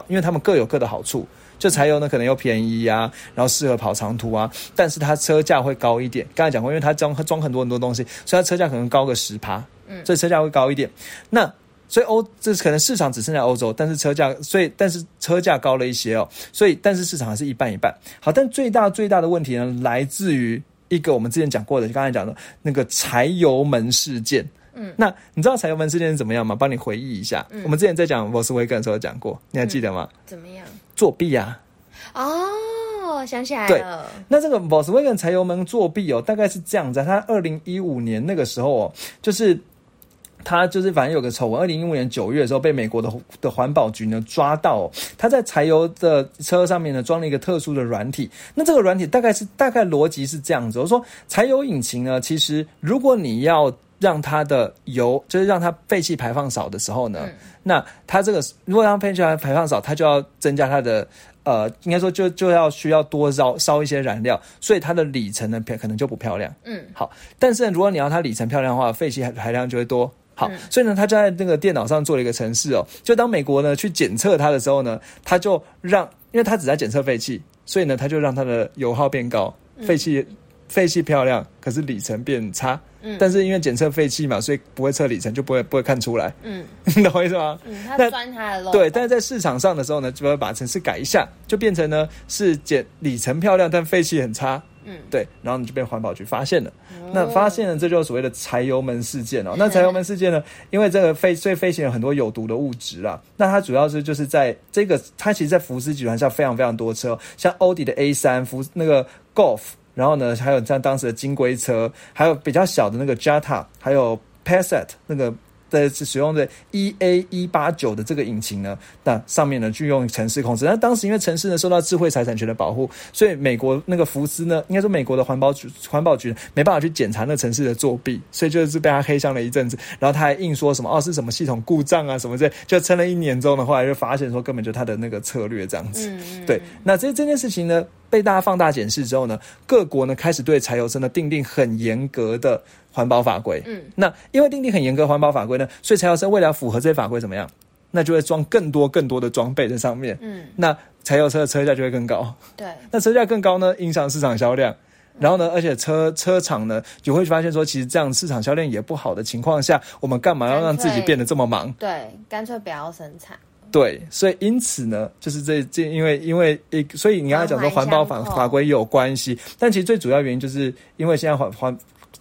因为他们各有各的好处，就柴油呢可能又便宜啊，然后适合跑长途啊，但是它车价会高一点。刚才讲过，因为它装装很多很多东西，所以它车价可能高个十趴，嗯，所以车价会高一点。那所以欧这可能市场只剩下欧洲，但是车价所以但是车价高了一些哦，所以但是市场还是一半一半。好，但最大最大的问题呢，来自于一个我们之前讲过的，刚才讲的那个柴油门事件。嗯，那你知道柴油门事件是怎么样吗？帮你回忆一下。我们之前在讲沃斯威根的时候讲过，你还记得吗？怎么样？作弊啊！哦，哦，想起来了。那这个 Volkswagen 柴油门作弊哦，大概是这样子。他二零一五年那个时候哦，就是他就是反正有个丑闻。二零一五年九月的时候，被美国的的环保局呢抓到，他在柴油的车上面呢装了一个特殊的软体。那这个软体大概是大概逻辑是这样子：我说柴油引擎呢，其实如果你要让它的油就是让它废气排放少的时候呢，那它这个如果让废气排放少，它就要增加它的。呃，应该说就就要需要多烧烧一些燃料，所以它的里程呢漂可能就不漂亮。嗯，好，但是如果你要它里程漂亮的话，废气排量就会多。好，所以呢，他就在那个电脑上做了一个程式哦，就当美国呢去检测它的时候呢，他就让，因为他只在检测废气，所以呢，他就让它的油耗变高，废气。废气漂亮，可是里程变差。嗯，但是因为检测废气嘛，所以不会测里程，就不会不会看出来。嗯，你懂我意思吗？嗯，他钻他的漏。对，但是在市场上的时候呢，就要把程式改一下，就变成呢是检里程漂亮，但废气很差。嗯，对，然后你就被环保局发现了。那发现了，这就是所谓的柴油门事件哦。那柴油门事件呢，因为这个飞，所以飞行有很多有毒的物质啊。那它主要是就是在这个，它其实，在福斯集团下非常非常多车，像欧迪的 A 三、福那个 Golf。然后呢，还有像当时的金龟车，还有比较小的那个 Jetta，还有 Passat 那个的使用的 E A 一八九的这个引擎呢，那上面呢就用城市控制。那当时因为城市呢受到智慧财产权的保护，所以美国那个福斯呢，应该说美国的环保局环保局没办法去检查那城市的作弊，所以就是被他黑箱了一阵子。然后他还硬说什么哦是什么系统故障啊什么这，就撑了一年之后呢，后来就发现说根本就他的那个策略这样子。对，那这这件事情呢？被大家放大检视之后呢，各国呢开始对柴油车呢定定很严格的环保法规。嗯，那因为定定很严格环保法规呢，所以柴油车为了符合这些法规怎么样？那就会装更多更多的装备在上面。嗯，那柴油车的车价就会更高。对，那车价更高呢，影响市场销量。然后呢，而且车车厂呢就会发现说，其实这样市场销量也不好的情况下，我们干嘛要让自己变得这么忙？对，干脆不要生产。对，所以因此呢，就是这这，因为因为一，所以你刚才讲说环保法法规有关系，但其实最主要原因就是因为现在环环，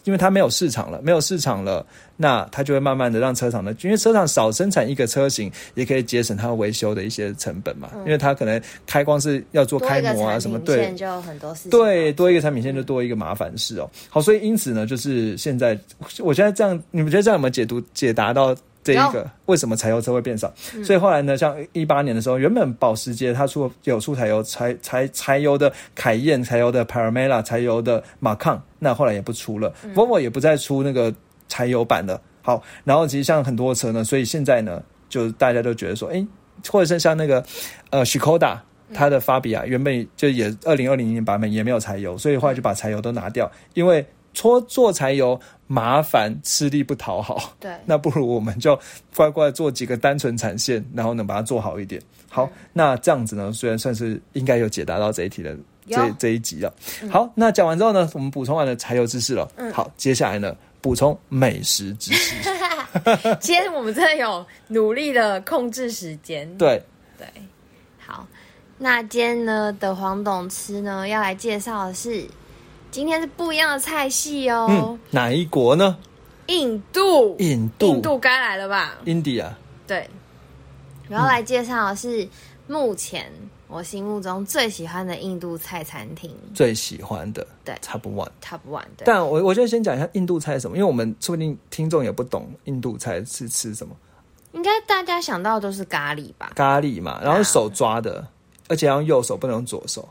因为它没有市场了，没有市场了，那它就会慢慢的让车厂呢，因为车厂少生产一个车型，也可以节省它维修的一些成本嘛，因为它可能开光是要做开模啊什么，对，就很多事，对，多一个产品线就多一个麻烦事哦。好，所以因此呢，就是现在，我现在这样，你们觉得这样有没有解读解答到？这一个为什么柴油车会变少？所以后来呢，像一八年的时候，原本保时捷它出有出柴油柴柴柴油的凯宴、柴油的 Panamera、柴油的马抗，那后来也不出了。Volvo 也不再出那个柴油版的。好，然后其实像很多车呢，所以现在呢，就大家都觉得说，哎，或者是像那个呃 Skoda，它的法比亚原本就也二零二零年版本也没有柴油，所以后来就把柴油都拿掉，因为。搓做柴油麻烦，吃力不讨好。对，那不如我们就乖乖做几个单纯产线，然后能把它做好一点。好，那这样子呢，虽然算是应该有解答到这一题的这这一集了。好，那讲完之后呢，我们补充完了柴油知识了。嗯，好，接下来呢，补充美食知识。今天我们真的有努力的控制时间。对对，好，那今天呢的黄董吃呢要来介绍的是。今天是不一样的菜系哦。哪一国呢？印度。印度。印度该来了吧？India。对。然后来介绍的是目前我心目中最喜欢的印度菜餐厅。最喜欢的。对。Top One，Top One。但我我就先讲一下印度菜是什么，因为我们说不定听众也不懂印度菜是吃什么。应该大家想到都是咖喱吧？咖喱嘛，然后手抓的，而且要用右手，不能用左手。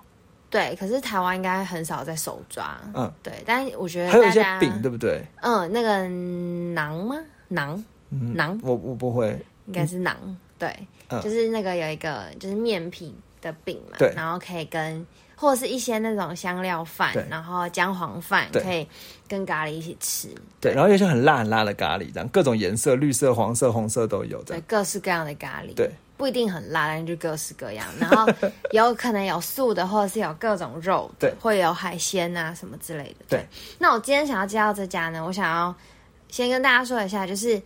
对，可是台湾应该很少在手抓，嗯，对，但我觉得还有一些饼，对不对？嗯，那个馕吗？馕，馕，我我不会，应该是馕，对，就是那个有一个就是面皮的饼嘛，对，然后可以跟或者是一些那种香料饭，然后姜黄饭可以跟咖喱一起吃，对，然后有些很辣很辣的咖喱，这样各种颜色，绿色、黄色、红色都有，对，各式各样的咖喱，对。不一定很辣，但就各式各样。然后有可能有素的，或者是有各种肉，对，会有海鲜啊什么之类的。对，那我今天想要介绍这家呢，我想要先跟大家说一下，就是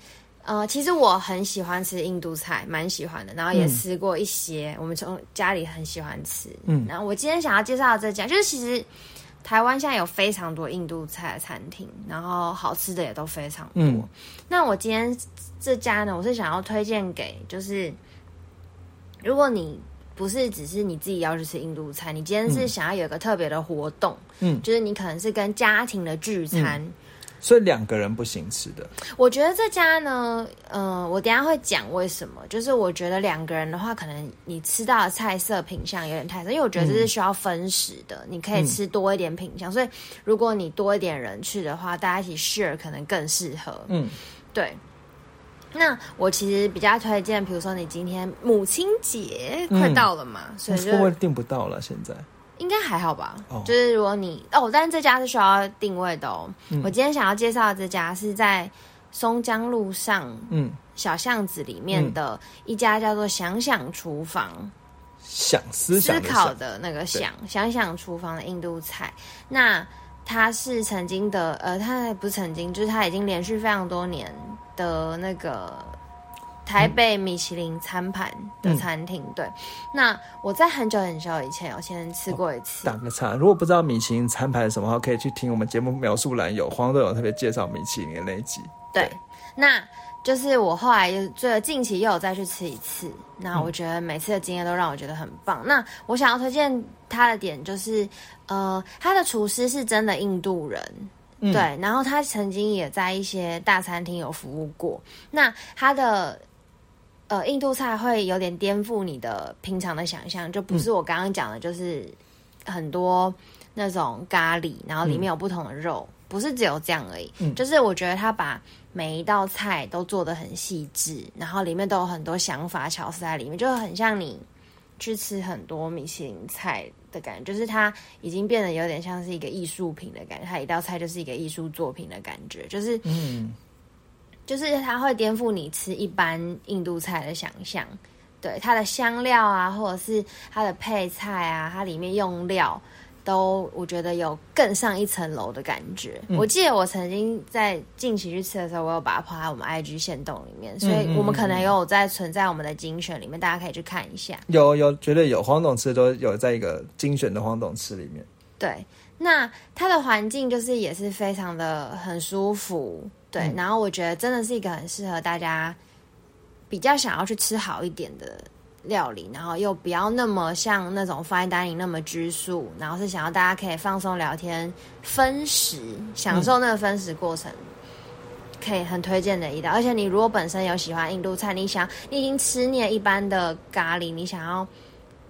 呃，其实我很喜欢吃印度菜，蛮喜欢的，然后也吃过一些，我们从家里很喜欢吃。嗯，然后我今天想要介绍这家，就是其实台湾现在有非常多印度菜的餐厅，然后好吃的也都非常多。那我今天这家呢，我是想要推荐给就是。如果你不是只是你自己要去吃印度菜，你今天是想要有一个特别的活动，嗯，就是你可能是跟家庭的聚餐。所以两个人不行吃的，我觉得这家呢，嗯，我等下会讲为什么。就是我觉得两个人的话，可能你吃到的菜色品相有点太少，因为我觉得这是需要分食的，你可以吃多一点品相。所以如果你多一点人去的话，大家一起 share 可能更适合。嗯，对。那我其实比较推荐，比如说你今天母亲节快到了嘛，所以会不会订不到了？现在？应该还好吧，就是如果你哦，但是这家是需要定位的哦。我今天想要介绍的这家是在松江路上，嗯，小巷子里面的一家叫做“想想厨房”，想思思考的那个想想想厨房的印度菜。那它是曾经的，呃，他不是曾经，就是他已经连续非常多年的那个。台北米其林餐盘的餐厅，对。那我在很久很久以前有先吃过一次。打个岔，如果不知道米其林餐盘是什么话，可以去听我们节目描述栏有黄豆有特别介绍米其林的那一集。对，那就是我后来又最近期又有再去吃一次，那我觉得每次的经验都让我觉得很棒。那我想要推荐他的点就是，呃，他的厨师是真的印度人。对，然后他曾经也在一些大餐厅有服务过。那他的。呃，印度菜会有点颠覆你的平常的想象，就不是我刚刚讲的，就是很多那种咖喱，然后里面有不同的肉，不是只有这样而已。嗯，就是我觉得他把每一道菜都做的很细致，然后里面都有很多想法巧思在里面，就很像你去吃很多米其林菜的感觉，就是它已经变得有点像是一个艺术品的感觉，它一道菜就是一个艺术作品的感觉，就是嗯。就是它会颠覆你吃一般印度菜的想象，对它的香料啊，或者是它的配菜啊，它里面用料都我觉得有更上一层楼的感觉。我记得我曾经在近期去吃的时候，我有把它抛在我们 IG 线洞里面，所以我们可能有在存在我们的精选里面，大家可以去看一下。有有绝对有黄董吃都有在一个精选的黄董吃里面。对，那它的环境就是也是非常的很舒服。对，然后我觉得真的是一个很适合大家比较想要去吃好一点的料理，然后又不要那么像那种 fine dining 那么拘束，然后是想要大家可以放松聊天、分食、享受那个分食过程，可以很推荐的一道。而且你如果本身有喜欢印度菜，你想你已经吃腻一般的咖喱，你想要。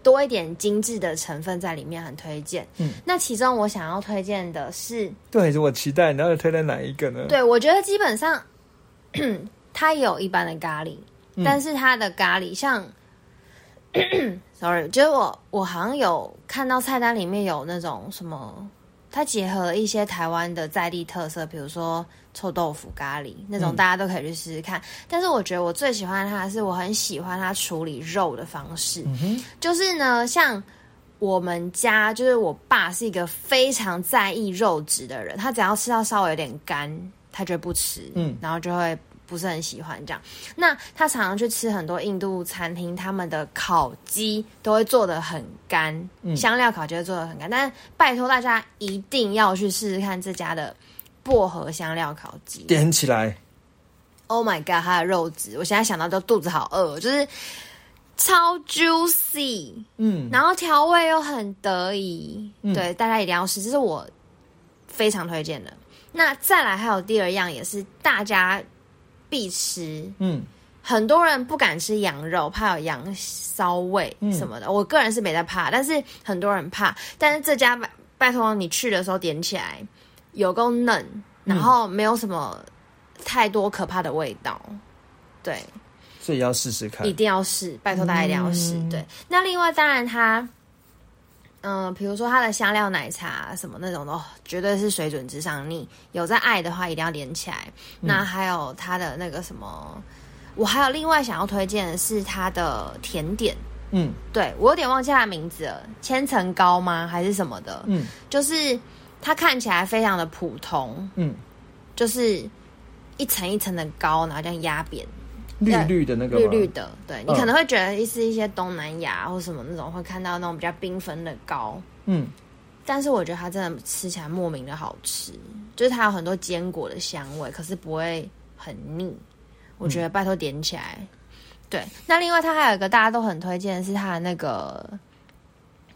多一点精致的成分在里面，很推荐。嗯，那其中我想要推荐的是，对，我期待你要推荐哪一个呢？对，我觉得基本上 它有一般的咖喱，但是它的咖喱像 sorry，就是我我好像有看到菜单里面有那种什么，它结合了一些台湾的在地特色，比如说。臭豆腐咖喱那种，大家都可以去试试看。但是我觉得我最喜欢它的是，我很喜欢它处理肉的方式。就是呢，像我们家，就是我爸是一个非常在意肉质的人，他只要吃到稍微有点干，他就不吃。嗯，然后就会不是很喜欢这样。那他常常去吃很多印度餐厅，他们的烤鸡都会做的很干，香料烤鸡会做的很干。但拜托大家一定要去试试看这家的。薄荷香料烤鸡点起来！Oh my god，它的肉质，我现在想到都肚子好饿，就是超 juicy，嗯，然后调味又很得意，对，大家一定要试，这是我非常推荐的。那再来还有第二样，也是大家必吃，嗯，很多人不敢吃羊肉，怕有羊骚味什么的，我个人是没在怕，但是很多人怕，但是这家拜拜托你去的时候点起来。有够嫩，然后没有什么太多可怕的味道，对，所以要试试看，一定要试，拜托大家一定要试。对，那另外当然它，嗯，比如说它的香料奶茶什么那种的，绝对是水准之上。你有在爱的话，一定要连起来。那还有它的那个什么，我还有另外想要推荐的是它的甜点，嗯，对我有点忘记它的名字了，千层糕吗？还是什么的？嗯，就是。它看起来非常的普通，嗯，就是一层一层的糕，然后这样压扁，绿绿的那个，绿绿的，对你可能会觉得是一些东南亚或什么那种会看到那种比较缤纷的糕，嗯，但是我觉得它真的吃起来莫名的好吃，就是它有很多坚果的香味，可是不会很腻，我觉得拜托点起来。对，那另外它还有一个大家都很推荐的是它的那个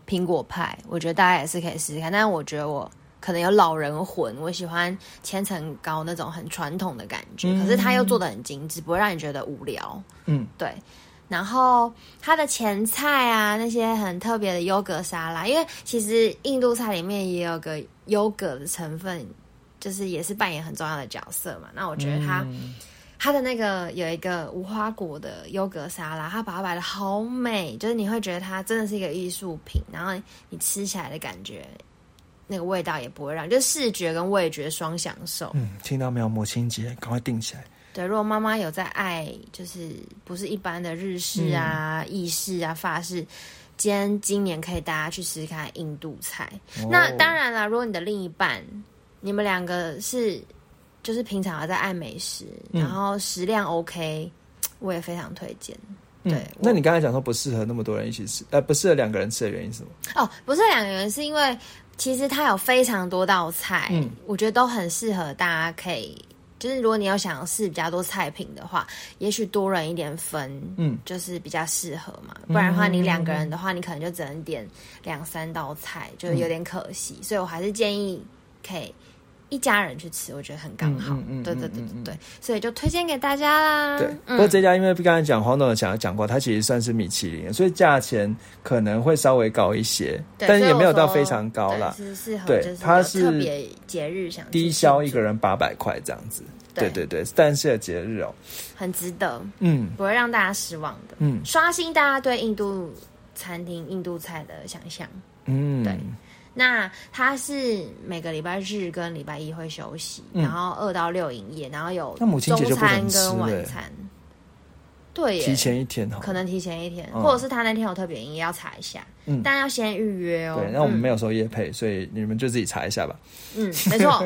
苹果派，我觉得大家也是可以试试看。但是我觉得我可能有老人魂，我喜欢千层糕那种很传统的感觉，可是它又做的很精致，不会让你觉得无聊。嗯，对。然后它的前菜啊，那些很特别的优格沙拉，因为其实印度菜里面也有个优格的成分，就是也是扮演很重要的角色嘛。那我觉得它它的那个有一个无花果的优格沙拉，它把它摆的好美，就是你会觉得它真的是一个艺术品，然后你吃起来的感觉，那个味道也不会让，就视觉跟味觉双享受。嗯，听到没有？母亲节赶快定起来。对，如果妈妈有在爱，就是不是一般的日式啊、意式啊、法式，今天今年可以大家去试试看印度菜。那当然了，如果你的另一半，你们两个是就是平常有在爱美食，然后食量 OK，我也非常推荐。对，那你刚才讲说不适合那么多人一起吃，呃，不适合两个人吃的原因是什么？哦，不是两个人，是因为其实它有非常多道菜，我觉得都很适合大家可以。就是如果你要想试比较多菜品的话，也许多人一点分，嗯，就是比较适合嘛。不然的话，你两个人的话，你可能就只能点两三道菜，就是有点可惜。所以我还是建议可以。一家人去吃，我觉得很刚好。对对对对对，所以就推荐给大家啦。对，不过这家因为刚才讲黄总讲讲过，它其实算是米其林，所以价钱可能会稍微高一些，但是也没有到非常高啦。对，它是特别节日想低消一个人八百块这样子。对对对，但是节日哦，很值得，嗯，不会让大家失望的，嗯，刷新大家对印度餐厅、印度菜的想象，嗯，对。那他是每个礼拜日跟礼拜一会休息，然后二到六营业，然后有中餐跟晚餐。对，提前一天可能提前一天，或者是他那天有特别营业要查一下，嗯，但要先预约哦。对，那我们没有收夜配，所以你们就自己查一下吧。嗯，没错。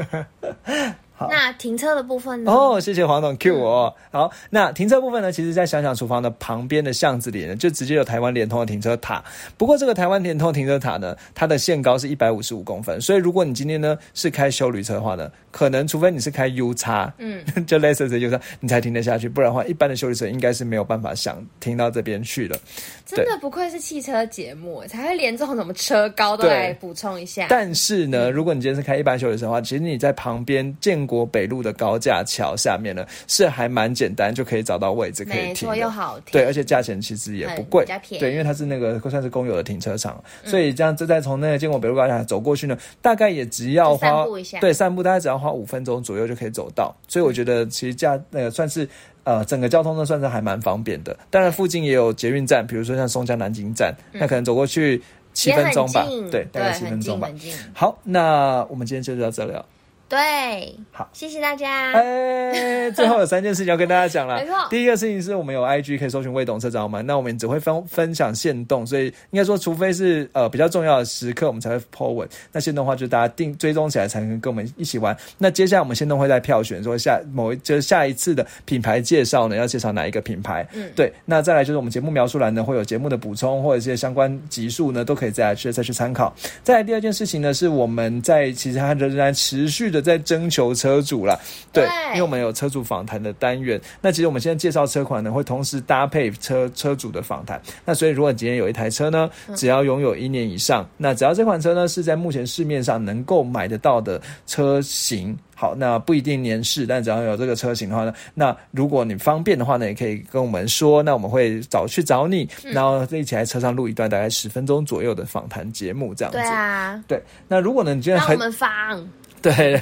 那停车的部分呢？哦，谢谢黄总 Q 我。好，那停车部分呢？其实，在想想厨房的旁边的巷子里呢，就直接有台湾联通的停车塔。不过，这个台湾联通停车塔呢，它的限高是一百五十五公分，所以如果你今天呢是开修旅车的话呢，可能除非你是开 U 叉，嗯，就类似这 U 叉，你才停得下去，不然的话，一般的修理车应该是没有办法想停到这边去的。真的不愧是汽车节目，才会连这种什么车高都来补充一下。但是呢，如果你今天是开一般修理车的话，其实你在旁边建国北路的高架桥下面呢，是还蛮简单就可以找到位置可以停，又好停。对，而且价钱其实也不贵，对，因为它是那个算是公有的停车场，所以这样子再从那个建国北路高架走过去呢，大概也只要花对散步大概只要花五分钟左右就可以走到。所以我觉得其实价那个算是。呃，整个交通呢算是还蛮方便的。当然，附近也有捷运站，比如说像松江南京站，那可能走过去七分钟吧，对，大概七分钟吧。好，那我们今天就到这里了。对，好，谢谢大家。哎，最后有三件事情要跟大家讲了。没错，第一个事情是我们有 IG 可以搜寻未懂车找我们，那我们只会分分享现动，所以应该说，除非是呃比较重要的时刻，我们才会 po 文。那现动的话，就大家定追踪起来，才能跟我们一起玩。那接下来我们现动会在票选，说下某一就是下一次的品牌介绍呢，要介绍哪一个品牌？嗯，对。那再来就是我们节目描述栏呢，会有节目的补充或者一些相关集数呢，都可以再去再去参考。再来第二件事情呢，是我们在其实它仍然持续的在征求。车主啦，对，因为我们有车主访谈的单元。那其实我们现在介绍车款呢，会同时搭配车车主的访谈。那所以，如果你今天有一台车呢，只要拥有一年以上，那只要这款车呢是在目前市面上能够买得到的车型，好，那不一定年式，但只要有这个车型的话呢，那如果你方便的话呢，也可以跟我们说，那我们会找去找你，然后一起在车上录一段大概十分钟左右的访谈节目，这样子。对啊，对。那如果呢，你觉得很，我们放。对，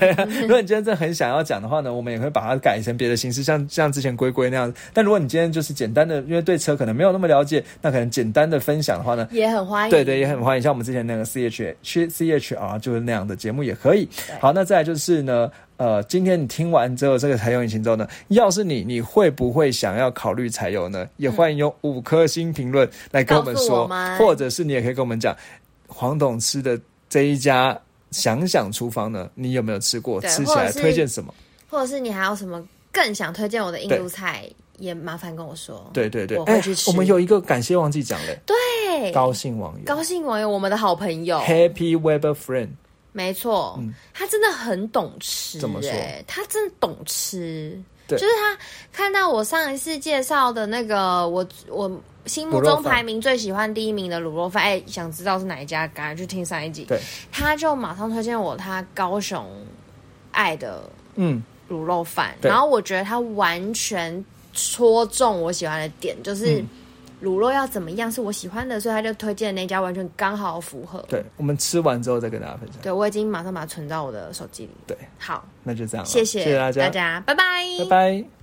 如果你今天真的很想要讲的话呢，我们也会把它改成别的形式，像像之前龟龟那样。但如果你今天就是简单的，因为对车可能没有那么了解，那可能简单的分享的话呢，也很欢迎。对对，也很欢迎。像我们之前那个 C H C H R 就是那样的节目也可以。好，那再来就是呢，呃，今天你听完之后，这个柴油引擎之后呢，要是你，你会不会想要考虑柴油呢？也欢迎用五颗星评论来跟我们说，或者是你也可以跟我们讲黄董吃的这一家。想想厨房呢，你有没有吃过？吃起来推荐什么？或者是你还有什么更想推荐我的印度菜？也麻烦跟我说。对对对，我会去吃。我们有一个感谢忘记讲了。对，高兴网友，高兴网友，我们的好朋友，Happy Weber Friend。没错，他真的很懂吃。怎么说？他真的懂吃。就是他看到我上一次介绍的那个，我我心目中排名最喜欢第一名的卤肉饭，哎，想知道是哪一家，赶快去听上一集。对，他就马上推荐我他高雄爱的嗯卤肉饭，然后我觉得他完全戳中我喜欢的点，就是。卤肉要怎么样是我喜欢的，所以他就推荐那家，完全刚好符合。对，我们吃完之后再跟大家分享。对，我已经马上把它存到我的手机里。对，好，那就这样，谢谢谢谢大家，大家拜拜，拜拜。